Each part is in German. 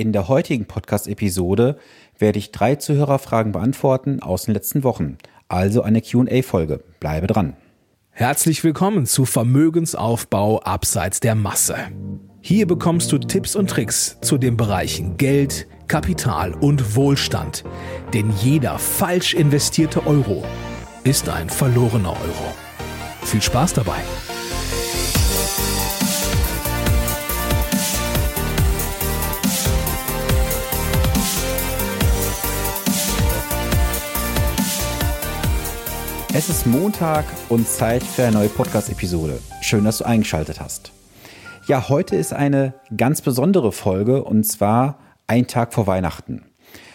In der heutigen Podcast-Episode werde ich drei Zuhörerfragen beantworten aus den letzten Wochen. Also eine QA-Folge. Bleibe dran. Herzlich willkommen zu Vermögensaufbau abseits der Masse. Hier bekommst du Tipps und Tricks zu den Bereichen Geld, Kapital und Wohlstand. Denn jeder falsch investierte Euro ist ein verlorener Euro. Viel Spaß dabei! Es ist Montag und Zeit für eine neue Podcast-Episode. Schön, dass du eingeschaltet hast. Ja, heute ist eine ganz besondere Folge und zwar ein Tag vor Weihnachten.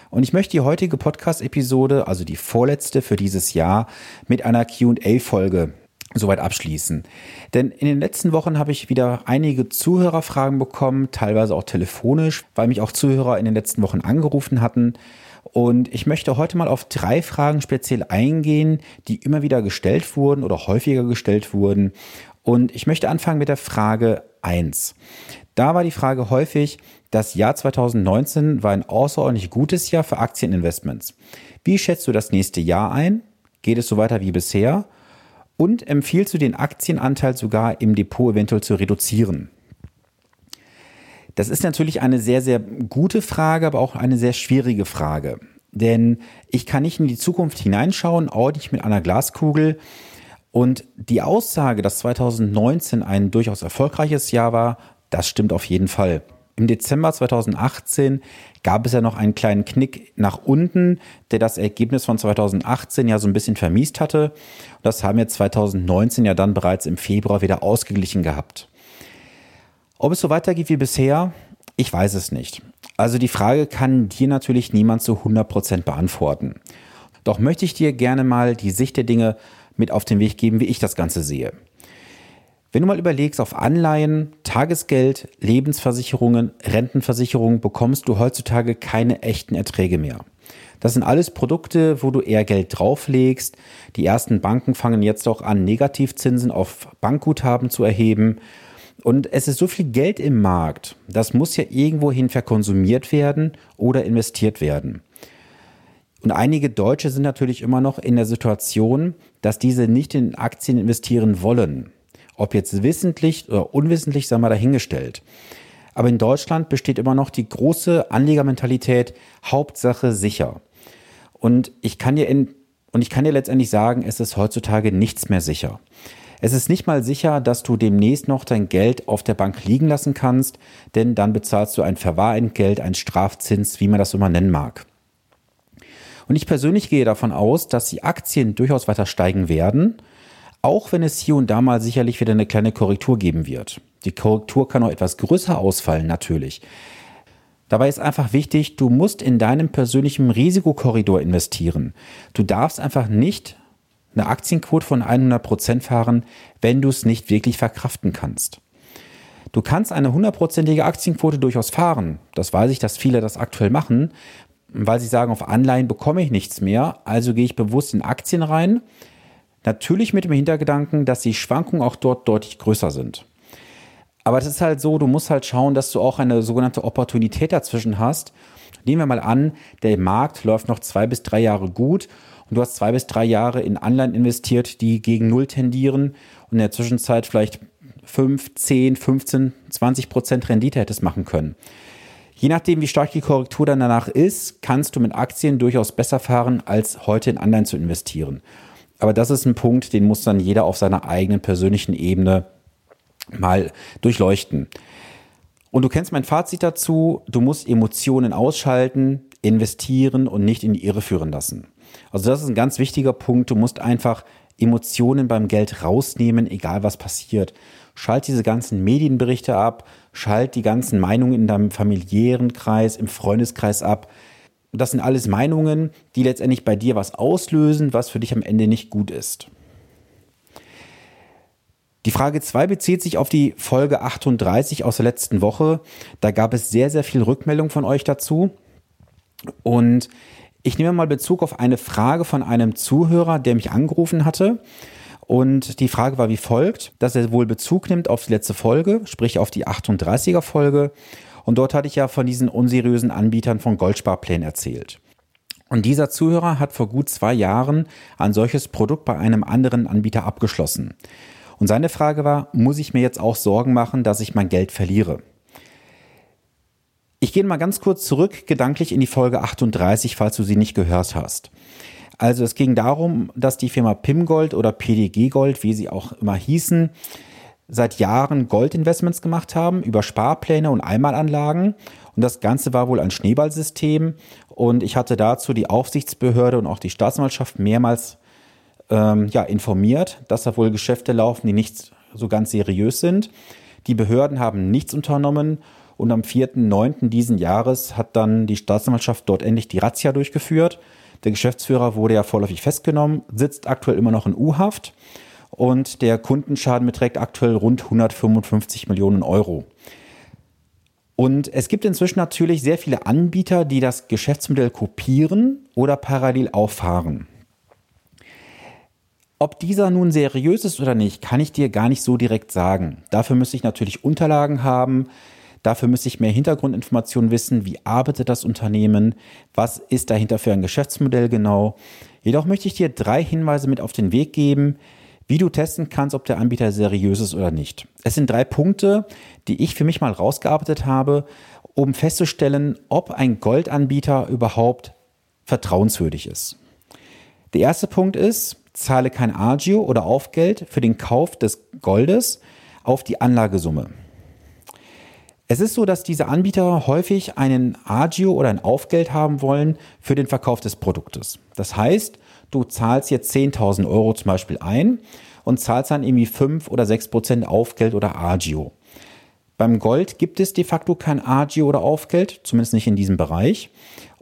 Und ich möchte die heutige Podcast-Episode, also die vorletzte für dieses Jahr, mit einer QA-Folge soweit abschließen. Denn in den letzten Wochen habe ich wieder einige Zuhörerfragen bekommen, teilweise auch telefonisch, weil mich auch Zuhörer in den letzten Wochen angerufen hatten und ich möchte heute mal auf drei Fragen speziell eingehen, die immer wieder gestellt wurden oder häufiger gestellt wurden. Und ich möchte anfangen mit der Frage 1. Da war die Frage häufig, das Jahr 2019 war ein außerordentlich gutes Jahr für Aktieninvestments. Wie schätzt du das nächste Jahr ein? Geht es so weiter wie bisher? Und empfiehlst du den Aktienanteil sogar im Depot eventuell zu reduzieren? Das ist natürlich eine sehr, sehr gute Frage, aber auch eine sehr schwierige Frage. Denn ich kann nicht in die Zukunft hineinschauen, nicht mit einer Glaskugel. Und die Aussage, dass 2019 ein durchaus erfolgreiches Jahr war, das stimmt auf jeden Fall. Im Dezember 2018 gab es ja noch einen kleinen Knick nach unten, der das Ergebnis von 2018 ja so ein bisschen vermiest hatte. Das haben wir 2019 ja dann bereits im Februar wieder ausgeglichen gehabt. Ob es so weitergeht wie bisher, ich weiß es nicht. Also die Frage kann dir natürlich niemand zu 100% beantworten. Doch möchte ich dir gerne mal die Sicht der Dinge mit auf den Weg geben, wie ich das Ganze sehe. Wenn du mal überlegst, auf Anleihen, Tagesgeld, Lebensversicherungen, Rentenversicherungen bekommst du heutzutage keine echten Erträge mehr. Das sind alles Produkte, wo du eher Geld drauflegst. Die ersten Banken fangen jetzt auch an, Negativzinsen auf Bankguthaben zu erheben. Und es ist so viel Geld im Markt, das muss ja irgendwohin verkonsumiert werden oder investiert werden. Und einige Deutsche sind natürlich immer noch in der Situation, dass diese nicht in Aktien investieren wollen. Ob jetzt wissentlich oder unwissentlich, sagen wir dahingestellt. Aber in Deutschland besteht immer noch die große Anlegermentalität, Hauptsache sicher. Und ich kann dir in, und ich kann dir letztendlich sagen, es ist heutzutage nichts mehr sicher. Es ist nicht mal sicher, dass du demnächst noch dein Geld auf der Bank liegen lassen kannst, denn dann bezahlst du ein Verwahrentgelt, ein Strafzins, wie man das immer nennen mag. Und ich persönlich gehe davon aus, dass die Aktien durchaus weiter steigen werden, auch wenn es hier und da mal sicherlich wieder eine kleine Korrektur geben wird. Die Korrektur kann auch etwas größer ausfallen, natürlich. Dabei ist einfach wichtig, du musst in deinem persönlichen Risikokorridor investieren. Du darfst einfach nicht eine Aktienquote von 100% fahren, wenn du es nicht wirklich verkraften kannst. Du kannst eine hundertprozentige Aktienquote durchaus fahren. Das weiß ich, dass viele das aktuell machen, weil sie sagen, auf Anleihen bekomme ich nichts mehr, also gehe ich bewusst in Aktien rein. Natürlich mit dem Hintergedanken, dass die Schwankungen auch dort deutlich größer sind. Aber es ist halt so, du musst halt schauen, dass du auch eine sogenannte Opportunität dazwischen hast. Nehmen wir mal an, der Markt läuft noch zwei bis drei Jahre gut und du hast zwei bis drei Jahre in Anleihen investiert, die gegen Null tendieren und in der Zwischenzeit vielleicht 5, 10, 15, 20 Prozent Rendite hättest machen können. Je nachdem, wie stark die Korrektur dann danach ist, kannst du mit Aktien durchaus besser fahren, als heute in Anleihen zu investieren. Aber das ist ein Punkt, den muss dann jeder auf seiner eigenen persönlichen Ebene mal durchleuchten. Und du kennst mein Fazit dazu, du musst Emotionen ausschalten, investieren und nicht in die Irre führen lassen. Also das ist ein ganz wichtiger Punkt. Du musst einfach Emotionen beim Geld rausnehmen, egal was passiert. Schalt diese ganzen Medienberichte ab, schalt die ganzen Meinungen in deinem familiären Kreis, im Freundeskreis ab. Das sind alles Meinungen, die letztendlich bei dir was auslösen, was für dich am Ende nicht gut ist. Die Frage 2 bezieht sich auf die Folge 38 aus der letzten Woche. Da gab es sehr, sehr viel Rückmeldung von euch dazu. Und ich nehme mal Bezug auf eine Frage von einem Zuhörer, der mich angerufen hatte. Und die Frage war wie folgt, dass er wohl Bezug nimmt auf die letzte Folge, sprich auf die 38er Folge. Und dort hatte ich ja von diesen unseriösen Anbietern von Goldsparplänen erzählt. Und dieser Zuhörer hat vor gut zwei Jahren ein solches Produkt bei einem anderen Anbieter abgeschlossen. Und seine Frage war, muss ich mir jetzt auch Sorgen machen, dass ich mein Geld verliere? Ich gehe mal ganz kurz zurück, gedanklich in die Folge 38, falls du sie nicht gehört hast. Also es ging darum, dass die Firma Pimgold oder PDG Gold, wie sie auch immer hießen, seit Jahren Goldinvestments gemacht haben über Sparpläne und Einmalanlagen. Und das Ganze war wohl ein Schneeballsystem. Und ich hatte dazu die Aufsichtsbehörde und auch die Staatsanwaltschaft mehrmals ähm, ja, informiert, dass da wohl Geschäfte laufen, die nicht so ganz seriös sind. Die Behörden haben nichts unternommen und am 4.9. diesen Jahres hat dann die Staatsanwaltschaft dort endlich die Razzia durchgeführt. Der Geschäftsführer wurde ja vorläufig festgenommen, sitzt aktuell immer noch in U-Haft und der Kundenschaden beträgt aktuell rund 155 Millionen Euro. Und es gibt inzwischen natürlich sehr viele Anbieter, die das Geschäftsmodell kopieren oder parallel auffahren. Ob dieser nun seriös ist oder nicht, kann ich dir gar nicht so direkt sagen. Dafür müsste ich natürlich Unterlagen haben, Dafür müsste ich mehr Hintergrundinformationen wissen. Wie arbeitet das Unternehmen? Was ist dahinter für ein Geschäftsmodell genau? Jedoch möchte ich dir drei Hinweise mit auf den Weg geben, wie du testen kannst, ob der Anbieter seriös ist oder nicht. Es sind drei Punkte, die ich für mich mal rausgearbeitet habe, um festzustellen, ob ein Goldanbieter überhaupt vertrauenswürdig ist. Der erste Punkt ist, zahle kein Agio oder Aufgeld für den Kauf des Goldes auf die Anlagesumme. Es ist so, dass diese Anbieter häufig einen Agio oder ein Aufgeld haben wollen für den Verkauf des Produktes. Das heißt, du zahlst jetzt 10.000 Euro zum Beispiel ein und zahlst dann irgendwie 5 oder 6 Prozent Aufgeld oder Agio. Beim Gold gibt es de facto kein Agio oder Aufgeld, zumindest nicht in diesem Bereich.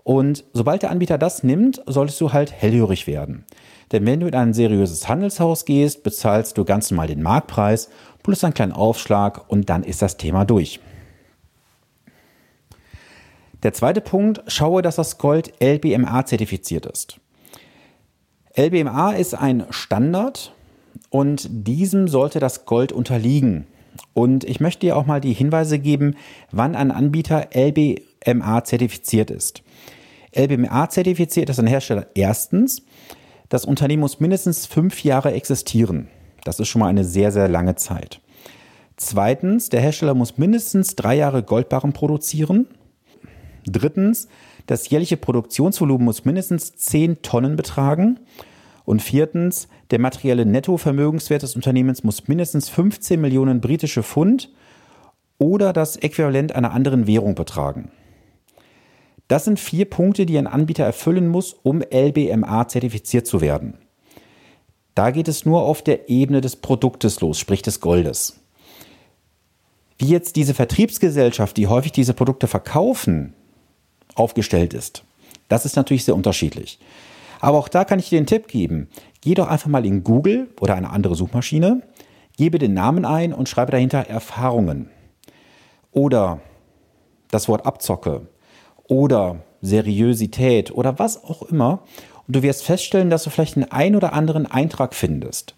Und sobald der Anbieter das nimmt, solltest du halt hellhörig werden. Denn wenn du in ein seriöses Handelshaus gehst, bezahlst du ganz normal den Marktpreis plus einen kleinen Aufschlag und dann ist das Thema durch. Der zweite Punkt, schaue, dass das Gold LBMA zertifiziert ist. LBMA ist ein Standard und diesem sollte das Gold unterliegen. Und ich möchte dir auch mal die Hinweise geben, wann ein Anbieter LBMA zertifiziert ist. LBMA zertifiziert ist ein Hersteller erstens, das Unternehmen muss mindestens fünf Jahre existieren. Das ist schon mal eine sehr, sehr lange Zeit. Zweitens, der Hersteller muss mindestens drei Jahre Goldbarren produzieren. Drittens, das jährliche Produktionsvolumen muss mindestens 10 Tonnen betragen. Und viertens, der materielle Nettovermögenswert des Unternehmens muss mindestens 15 Millionen britische Pfund oder das Äquivalent einer anderen Währung betragen. Das sind vier Punkte, die ein Anbieter erfüllen muss, um LBMA zertifiziert zu werden. Da geht es nur auf der Ebene des Produktes los, sprich des Goldes. Wie jetzt diese Vertriebsgesellschaft, die häufig diese Produkte verkaufen, aufgestellt ist. Das ist natürlich sehr unterschiedlich. Aber auch da kann ich dir den Tipp geben. Geh doch einfach mal in Google oder eine andere Suchmaschine, gebe den Namen ein und schreibe dahinter Erfahrungen. Oder das Wort Abzocke oder Seriosität oder was auch immer. Und du wirst feststellen, dass du vielleicht einen ein oder anderen Eintrag findest.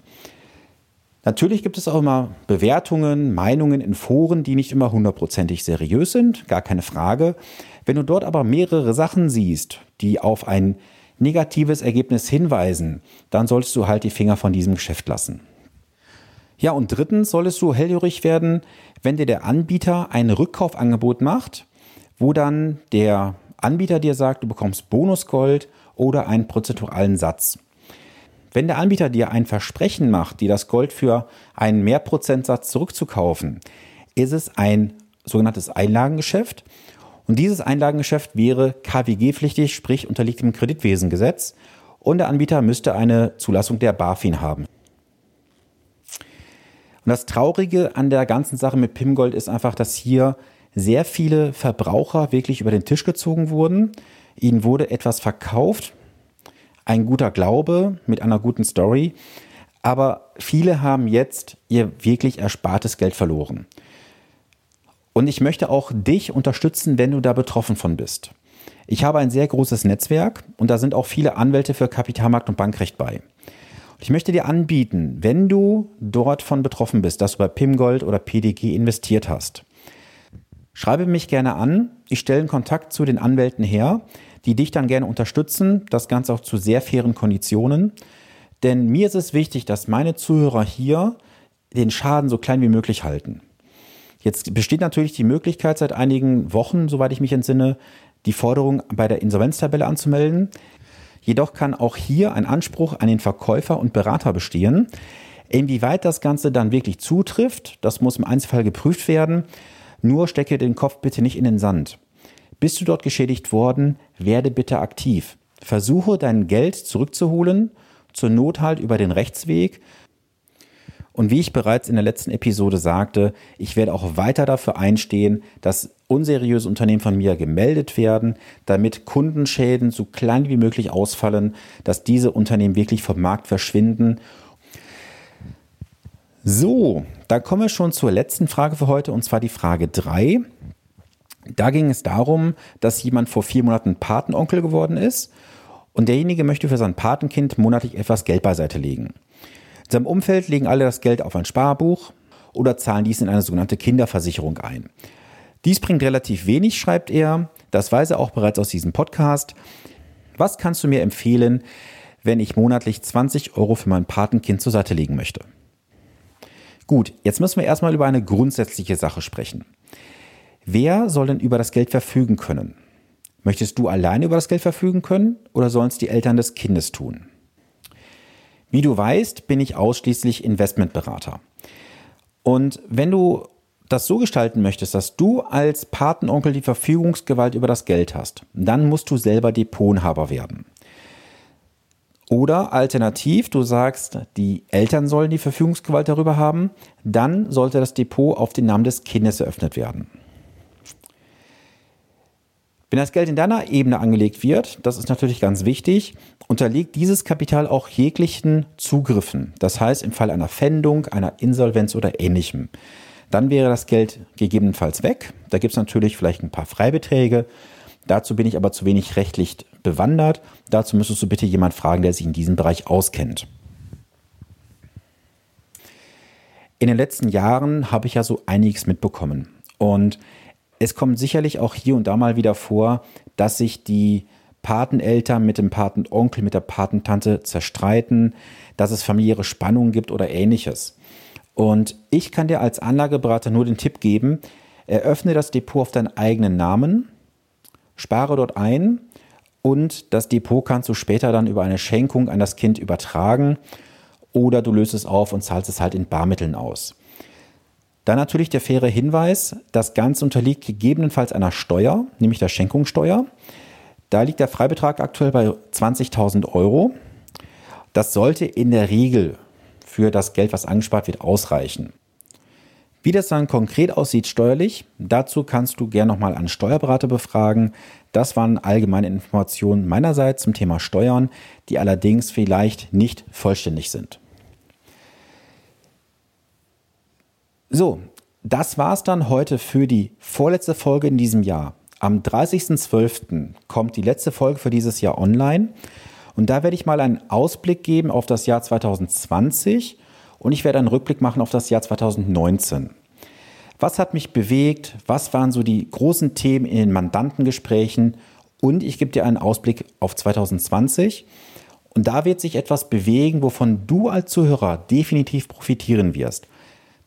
Natürlich gibt es auch immer Bewertungen, Meinungen in Foren, die nicht immer hundertprozentig seriös sind, gar keine Frage. Wenn du dort aber mehrere Sachen siehst, die auf ein negatives Ergebnis hinweisen, dann solltest du halt die Finger von diesem Geschäft lassen. Ja, und drittens solltest du hellhörig werden, wenn dir der Anbieter ein Rückkaufangebot macht, wo dann der Anbieter dir sagt, du bekommst Bonusgold oder einen prozentualen Satz. Wenn der Anbieter dir ein Versprechen macht, dir das Gold für einen Mehrprozentsatz zurückzukaufen, ist es ein sogenanntes Einlagengeschäft. Und dieses Einlagengeschäft wäre KWG-pflichtig, sprich unterliegt dem Kreditwesengesetz. Und der Anbieter müsste eine Zulassung der BaFin haben. Und das Traurige an der ganzen Sache mit Pimgold ist einfach, dass hier sehr viele Verbraucher wirklich über den Tisch gezogen wurden. Ihnen wurde etwas verkauft, ein guter Glaube mit einer guten Story. Aber viele haben jetzt ihr wirklich erspartes Geld verloren. Und ich möchte auch dich unterstützen, wenn du da betroffen von bist. Ich habe ein sehr großes Netzwerk und da sind auch viele Anwälte für Kapitalmarkt und Bankrecht bei. Ich möchte dir anbieten, wenn du dort von betroffen bist, dass du bei Pimgold oder PDG investiert hast, Schreibe mich gerne an. Ich stelle einen Kontakt zu den Anwälten her, die dich dann gerne unterstützen. Das Ganze auch zu sehr fairen Konditionen. Denn mir ist es wichtig, dass meine Zuhörer hier den Schaden so klein wie möglich halten. Jetzt besteht natürlich die Möglichkeit, seit einigen Wochen, soweit ich mich entsinne, die Forderung bei der Insolvenztabelle anzumelden. Jedoch kann auch hier ein Anspruch an den Verkäufer und Berater bestehen. Inwieweit das Ganze dann wirklich zutrifft, das muss im Einzelfall geprüft werden. Nur stecke den Kopf bitte nicht in den Sand. Bist du dort geschädigt worden, werde bitte aktiv. Versuche dein Geld zurückzuholen, zur Not halt über den Rechtsweg. Und wie ich bereits in der letzten Episode sagte, ich werde auch weiter dafür einstehen, dass unseriöse Unternehmen von mir gemeldet werden, damit Kundenschäden so klein wie möglich ausfallen, dass diese Unternehmen wirklich vom Markt verschwinden so, da kommen wir schon zur letzten Frage für heute und zwar die Frage 3. Da ging es darum, dass jemand vor vier Monaten Patenonkel geworden ist und derjenige möchte für sein Patenkind monatlich etwas Geld beiseite legen. In seinem Umfeld legen alle das Geld auf ein Sparbuch oder zahlen dies in eine sogenannte Kinderversicherung ein. Dies bringt relativ wenig, schreibt er. Das weiß er auch bereits aus diesem Podcast. Was kannst du mir empfehlen, wenn ich monatlich 20 Euro für mein Patenkind zur Seite legen möchte? Gut, jetzt müssen wir erstmal über eine grundsätzliche Sache sprechen. Wer soll denn über das Geld verfügen können? Möchtest du alleine über das Geld verfügen können oder sollen es die Eltern des Kindes tun? Wie du weißt, bin ich ausschließlich Investmentberater. Und wenn du das so gestalten möchtest, dass du als Patenonkel die Verfügungsgewalt über das Geld hast, dann musst du selber Depotinhaber werden. Oder alternativ, du sagst, die Eltern sollen die Verfügungsgewalt darüber haben, dann sollte das Depot auf den Namen des Kindes eröffnet werden. Wenn das Geld in deiner Ebene angelegt wird, das ist natürlich ganz wichtig, unterliegt dieses Kapital auch jeglichen Zugriffen. Das heißt, im Fall einer Pfändung, einer Insolvenz oder ähnlichem. Dann wäre das Geld gegebenenfalls weg. Da gibt es natürlich vielleicht ein paar Freibeträge. Dazu bin ich aber zu wenig rechtlich bewandert. Dazu müsstest du bitte jemand fragen, der sich in diesem Bereich auskennt. In den letzten Jahren habe ich ja so einiges mitbekommen. Und es kommt sicherlich auch hier und da mal wieder vor, dass sich die Pateneltern mit dem Patenonkel, mit der Patentante zerstreiten, dass es familiäre Spannungen gibt oder ähnliches. Und ich kann dir als Anlageberater nur den Tipp geben, eröffne das Depot auf deinen eigenen Namen, spare dort ein und das Depot kannst du später dann über eine Schenkung an das Kind übertragen oder du löst es auf und zahlst es halt in Barmitteln aus. Dann natürlich der faire Hinweis, das Ganze unterliegt gegebenenfalls einer Steuer, nämlich der Schenkungssteuer. Da liegt der Freibetrag aktuell bei 20.000 Euro. Das sollte in der Regel für das Geld, was angespart wird, ausreichen. Wie das dann konkret aussieht steuerlich, dazu kannst du gerne nochmal einen Steuerberater befragen. Das waren allgemeine Informationen meinerseits zum Thema Steuern, die allerdings vielleicht nicht vollständig sind. So, das war es dann heute für die vorletzte Folge in diesem Jahr. Am 30.12. kommt die letzte Folge für dieses Jahr online. Und da werde ich mal einen Ausblick geben auf das Jahr 2020 und ich werde einen Rückblick machen auf das Jahr 2019. Was hat mich bewegt? Was waren so die großen Themen in den Mandantengesprächen? Und ich gebe dir einen Ausblick auf 2020. Und da wird sich etwas bewegen, wovon du als Zuhörer definitiv profitieren wirst.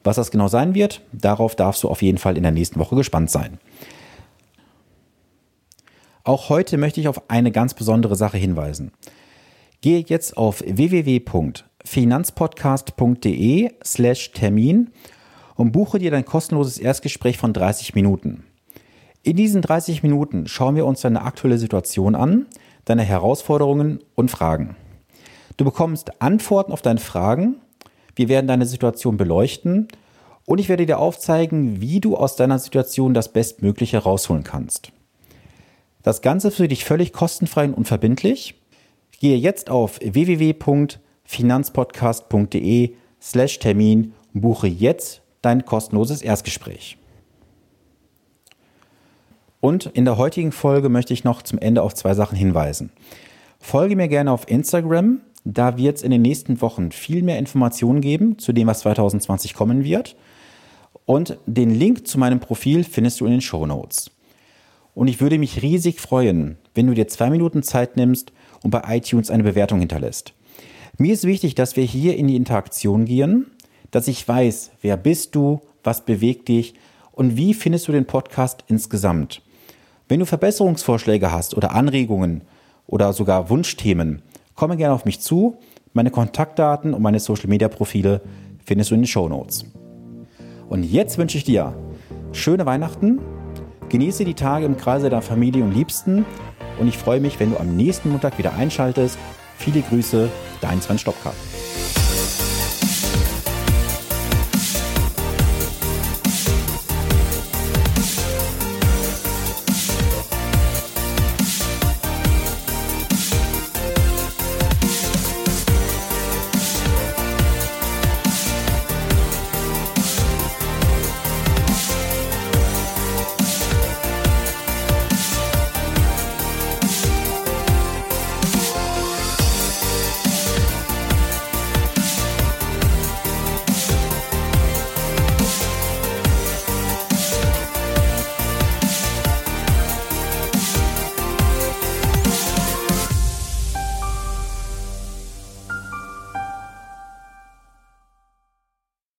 Was das genau sein wird, darauf darfst du auf jeden Fall in der nächsten Woche gespannt sein. Auch heute möchte ich auf eine ganz besondere Sache hinweisen. Gehe jetzt auf www.finanzpodcast.de slash Termin und buche dir dein kostenloses Erstgespräch von 30 Minuten. In diesen 30 Minuten schauen wir uns deine aktuelle Situation an, deine Herausforderungen und Fragen. Du bekommst Antworten auf deine Fragen, wir werden deine Situation beleuchten und ich werde dir aufzeigen, wie du aus deiner Situation das Bestmögliche rausholen kannst. Das Ganze für dich völlig kostenfrei und unverbindlich. Gehe jetzt auf www.finanzpodcast.de slash Termin und buche jetzt dein kostenloses Erstgespräch. Und in der heutigen Folge möchte ich noch zum Ende auf zwei Sachen hinweisen. Folge mir gerne auf Instagram, da wird es in den nächsten Wochen viel mehr Informationen geben zu dem, was 2020 kommen wird. Und den Link zu meinem Profil findest du in den Show Notes. Und ich würde mich riesig freuen, wenn du dir zwei Minuten Zeit nimmst und bei iTunes eine Bewertung hinterlässt. Mir ist wichtig, dass wir hier in die Interaktion gehen, dass ich weiß, wer bist du, was bewegt dich und wie findest du den Podcast insgesamt. Wenn du Verbesserungsvorschläge hast oder Anregungen oder sogar Wunschthemen, komme gerne auf mich zu. Meine Kontaktdaten und meine Social Media Profile findest du in den Show Notes. Und jetzt wünsche ich dir schöne Weihnachten, genieße die Tage im Kreise deiner Familie und Liebsten und ich freue mich, wenn du am nächsten Montag wieder einschaltest. Viele Grüße, dein Sven Stopka.